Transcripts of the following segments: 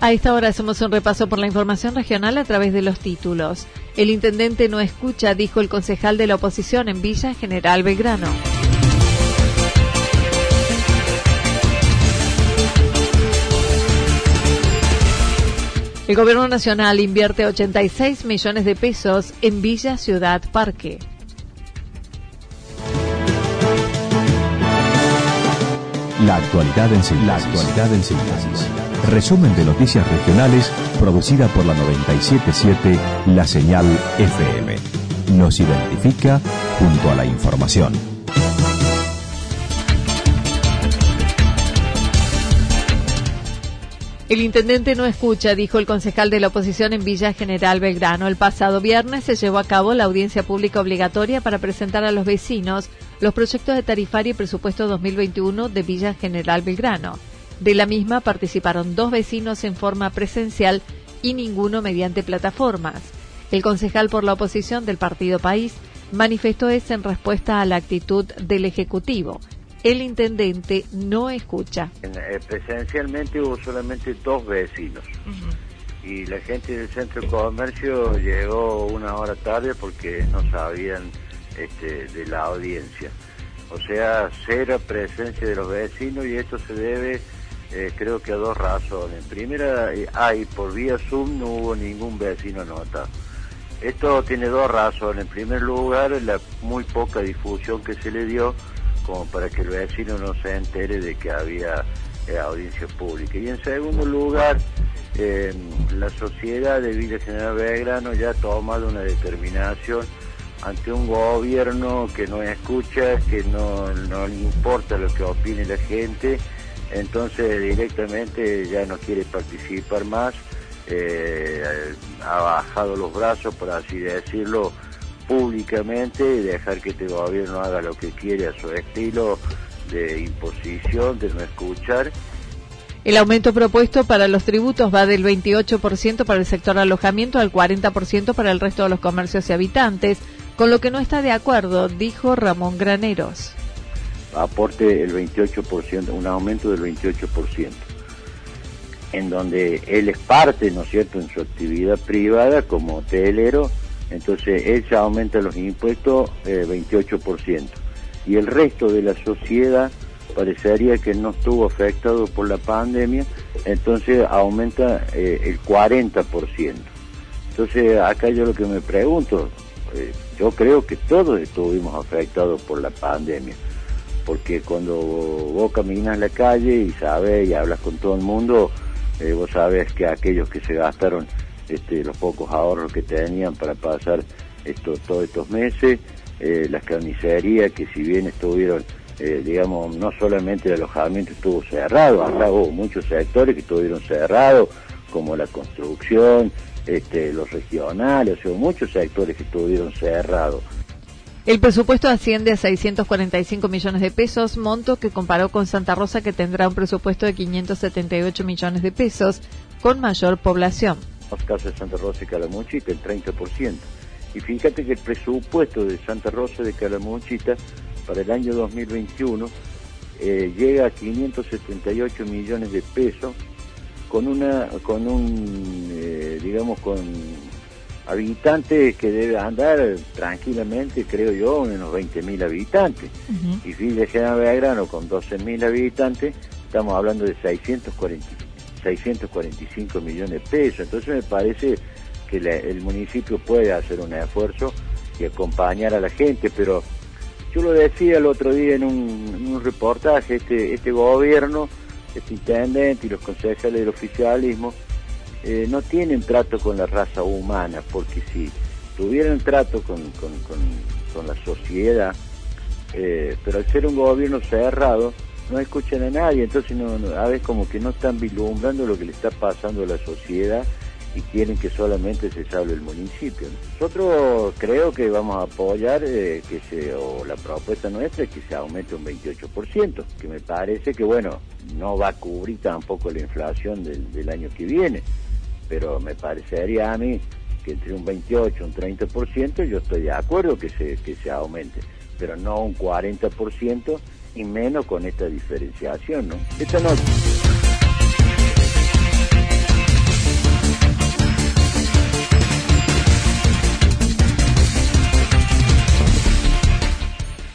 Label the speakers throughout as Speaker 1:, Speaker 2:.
Speaker 1: A esta hora hacemos un repaso por la información regional a través de los títulos. El intendente no escucha, dijo el concejal de la oposición en Villa General Belgrano. El Gobierno Nacional invierte 86 millones de pesos en Villa Ciudad Parque.
Speaker 2: La actualidad en síntesis. La actualidad en síntesis. Resumen de noticias regionales producida por la 977 La Señal FM. Nos identifica junto a la información.
Speaker 1: El intendente no escucha, dijo el concejal de la oposición en Villa General Belgrano. El pasado viernes se llevó a cabo la audiencia pública obligatoria para presentar a los vecinos los proyectos de tarifario y presupuesto 2021 de Villa General Belgrano. De la misma participaron dos vecinos en forma presencial y ninguno mediante plataformas. El concejal por la oposición del Partido País manifestó eso en respuesta a la actitud del Ejecutivo el intendente no escucha.
Speaker 3: Eh, presencialmente hubo solamente dos vecinos y la gente del centro de comercio llegó una hora tarde porque no sabían este, de la audiencia. O sea, cero presencia de los vecinos y esto se debe eh, creo que a dos razones. Primera, eh, hay por vía Zoom no hubo ningún vecino anotado. Esto tiene dos razones. En primer lugar, la muy poca difusión que se le dio como para que el vecino no se entere de que había eh, audiencia pública. Y en segundo lugar, eh, la sociedad de Villa General Belgrano ya ha tomado una determinación ante un gobierno que no escucha, que no, le importa lo que opine la gente, entonces directamente ya no quiere participar más, eh, ha bajado los brazos, por así decirlo, públicamente y dejar que este gobierno haga lo que quiere a su estilo de imposición, de no escuchar.
Speaker 1: El aumento propuesto para los tributos va del 28% para el sector alojamiento al 40% para el resto de los comercios y habitantes, con lo que no está de acuerdo, dijo Ramón Graneros.
Speaker 3: Aporte el 28%, un aumento del 28%, en donde él es parte, ¿no es cierto?, en su actividad privada como hotelero, entonces él aumenta los impuestos eh, 28%. Y el resto de la sociedad parecería que no estuvo afectado por la pandemia, entonces aumenta eh, el 40%. Entonces acá yo lo que me pregunto, eh, yo creo que todos estuvimos afectados por la pandemia, porque cuando vos caminas en la calle y sabes y hablas con todo el mundo, eh, vos sabes que aquellos que se gastaron este, los pocos ahorros que tenían para pasar esto, todos estos meses, eh, las carnicerías que si bien estuvieron, digamos, no solamente el alojamiento estuvo cerrado, acá hubo muchos sectores que estuvieron cerrados, como la construcción, este, los regionales, o muchos sectores que estuvieron cerrados.
Speaker 1: El presupuesto asciende a 645 millones de pesos, monto que comparó con Santa Rosa que tendrá un presupuesto de 578 millones de pesos, con mayor población
Speaker 3: casos de Santa Rosa y Calamuchita, el 30%. Y fíjate que el presupuesto de Santa Rosa de Calamuchita para el año 2021 eh, llega a 578 millones de pesos con una con un eh, digamos con habitantes que debe andar tranquilamente, creo yo, unos 20.000 habitantes. Y Villa General Belgrano con 12.000 habitantes, estamos hablando de 640, 645 millones de pesos. Entonces me parece que el municipio puede hacer un esfuerzo y acompañar a la gente, pero yo lo decía el otro día en un, reportaje, este, este gobierno, este intendente y los concejales del oficialismo eh, no tienen trato con la raza humana, porque si tuvieran trato con, la sociedad, eh, pero al ser un gobierno cerrado, no escuchan a nadie, entonces no, a veces como que no están vislumbrando lo que le está pasando a la sociedad y quieren que solamente se salve el municipio. Nosotros creo que vamos a apoyar eh, que se, o la propuesta nuestra es que se aumente un 28%, que me parece que bueno, no va a cubrir tampoco la inflación del, del año que viene, pero me parecería a mí que entre un 28 y un 30% yo estoy de acuerdo que se, que se aumente, pero no un 40% y menos con esta diferenciación, ¿no? Esta noche.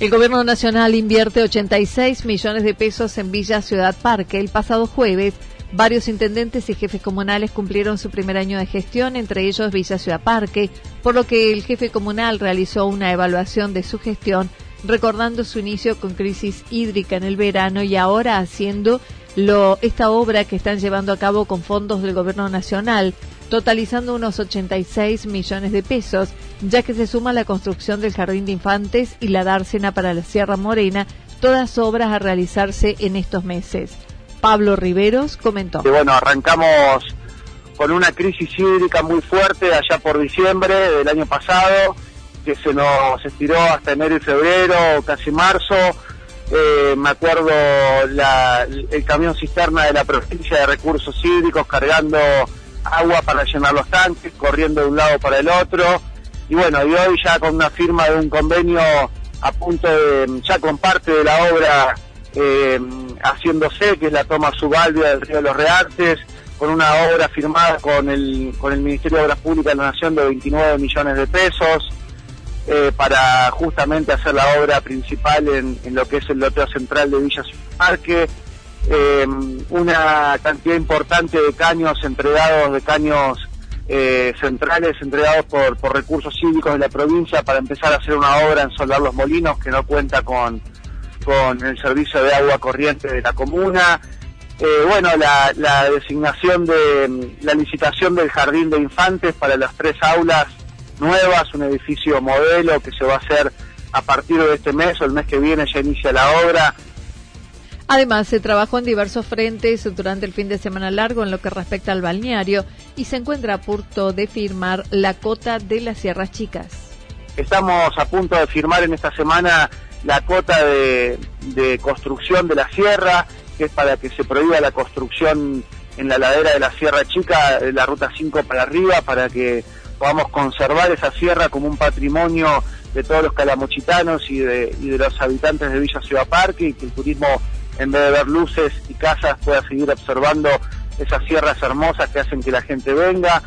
Speaker 1: El Gobierno Nacional invierte 86 millones de pesos en Villa Ciudad Parque. El pasado jueves, varios intendentes y jefes comunales cumplieron su primer año de gestión, entre ellos Villa Ciudad Parque, por lo que el jefe comunal realizó una evaluación de su gestión, recordando su inicio con crisis hídrica en el verano y ahora haciendo lo, esta obra que están llevando a cabo con fondos del Gobierno Nacional totalizando unos 86 millones de pesos, ya que se suma la construcción del Jardín de Infantes y la dársena para la Sierra Morena, todas obras a realizarse en estos meses. Pablo Riveros comentó.
Speaker 4: bueno, arrancamos con una crisis hídrica muy fuerte allá por diciembre del año pasado, que se nos estiró hasta enero y febrero, casi marzo. Eh, me acuerdo el camión cisterna de la provincia de recursos hídricos cargando agua para llenar los tanques, corriendo de un lado para el otro. Y bueno, y hoy ya con una firma de un convenio a punto de, ya con parte de la obra eh, haciéndose, que es la toma subalvia del río de los Reartes, con una obra firmada con el, con el Ministerio de Obras Públicas de la Nación de 29 millones de pesos, eh, para justamente hacer la obra principal en, en, lo que es el loteo central de Villa Parque, eh, una cantidad importante de caños entregados, de caños eh, centrales entregados por, por recursos cívicos de la provincia para empezar a hacer una obra en Soldar los Molinos que no cuenta con, con el servicio de agua corriente de la comuna. Eh, bueno, la, la, designación de la licitación del jardín de infantes para las tres aulas nuevas, un edificio modelo que se va a hacer a partir de este mes o el mes que viene ya inicia la obra
Speaker 1: Además, se trabajó en diversos frentes durante el fin de semana largo en lo que respecta al balneario y se encuentra a punto de firmar la cota de las Sierras Chicas.
Speaker 4: Estamos a punto de firmar en esta semana la cota de, construcción de la sierra, que es para que se prohíba la construcción en la ladera de la Sierra Chica, la Ruta 5 para arriba, para que podamos conservar esa sierra como un patrimonio de todos los calamuchitanos y de, y de los habitantes de Villa Ciudad Parque y que el turismo en vez de ver luces y casas, pueda seguir observando esas sierras hermosas que hacen que la gente venga.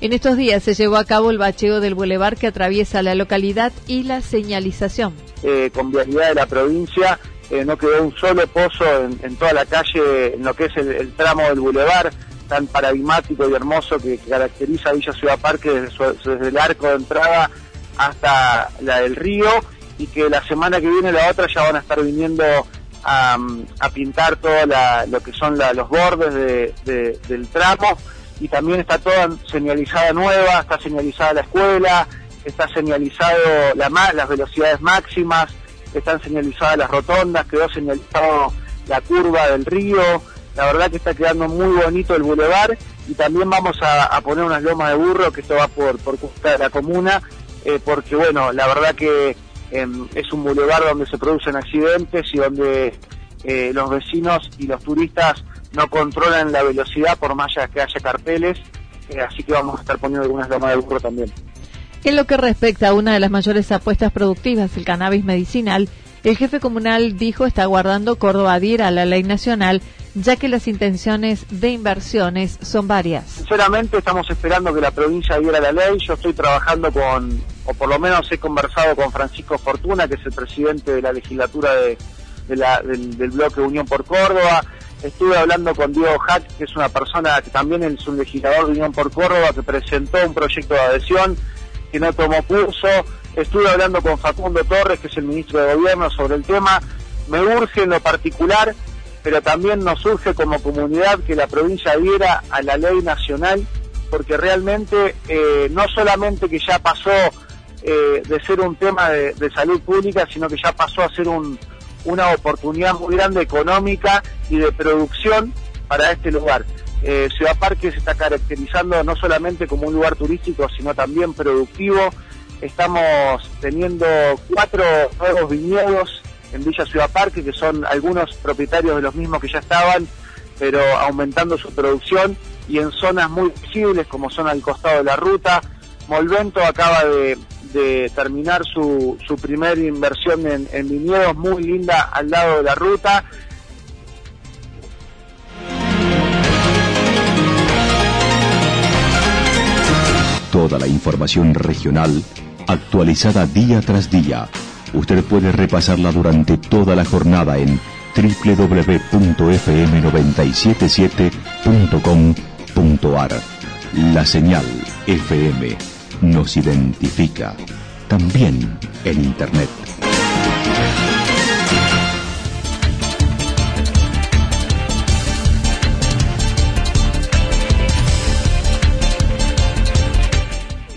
Speaker 1: En estos días se llevó a cabo el bacheo del bulevar que atraviesa la localidad y la señalización.
Speaker 4: Eh, con vialidad de la provincia eh, no quedó un solo pozo en, toda la calle, en lo que es el, tramo del bulevar tan paradigmático y hermoso que, caracteriza a Villa Ciudad Parque desde, desde, el arco de entrada hasta la del río y que la semana que viene la otra ya van a estar viniendo a, pintar todo lo que son los bordes del tramo y también está toda señalizada nueva, está señalizada la escuela, está señalizado la, las velocidades máximas, están señalizadas las rotondas, quedó señalizado la curva del río, la verdad que está quedando muy bonito el bulevar y también vamos a, poner unas lomas de burro, que esto va por, por de la comuna, eh, porque bueno, la verdad que es un bulevar donde se producen accidentes y donde eh, los vecinos y los turistas no controlan la velocidad por más que haya carteles, eh, así que vamos a estar poniendo algunas lomas de burro también.
Speaker 1: En lo que respecta a una de las mayores apuestas productivas, el cannabis medicinal, el jefe comunal dijo está guardando Córdoba adhiera a la ley nacional ya que las intenciones de inversiones son varias.
Speaker 4: Sinceramente estamos esperando que la provincia diera la ley, yo estoy trabajando con, o por lo menos he conversado con Francisco Fortuna, que es el presidente de la legislatura de, del, del bloque Unión por Córdoba, Estuve hablando con Diego Hack, que es una persona que también es un legislador de Unión por Córdoba, que presentó un proyecto de adhesión, que no tomó curso. Estuve hablando con Facundo Torres, que es el ministro de Gobierno, sobre el tema. Me urge en lo particular, pero también nos urge como comunidad que la provincia adhiera a la ley nacional, porque realmente eh, no solamente que ya pasó eh, de ser un tema de salud pública, sino que ya pasó a ser un una oportunidad muy grande económica y de producción para este lugar. Eh, Ciudad Parque se está caracterizando no solamente como un lugar turístico, sino también productivo. Estamos teniendo cuatro nuevos viñedos en Villa Ciudad Parque, que son algunos propietarios de los mismos que ya estaban, pero aumentando su producción y en zonas muy visibles como son al costado de la ruta. Molvento acaba de, de terminar su, su primera inversión en, en viñedos muy linda al lado de la ruta.
Speaker 2: Toda la información regional actualizada día tras día. Usted puede repasarla durante toda la jornada en www.fm977.com.ar. La señal FM nos identifica, también en Internet.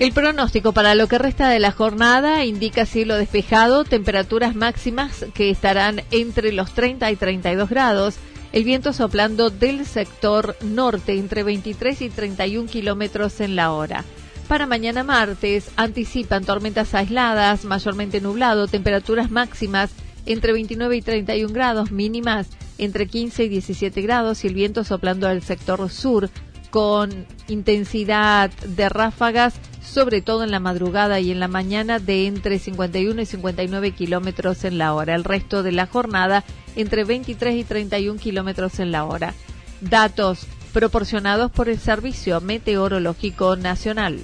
Speaker 1: El pronóstico para lo que resta de la jornada indica cielo despejado, temperaturas máximas que estarán entre los 30 y 32 grados, el viento soplando del sector norte entre 23 y 31 kilómetros en la hora. Para mañana martes anticipan tormentas aisladas, mayormente nublado, temperaturas máximas entre 29 y 31 grados, mínimas entre 15 y 17 grados y el viento soplando al sector sur con intensidad de ráfagas, sobre todo en la madrugada y en la mañana de entre 51 y 59 kilómetros en la hora. El resto de la jornada entre 23 y 31 kilómetros en la hora. Datos proporcionados por el Servicio Meteorológico Nacional.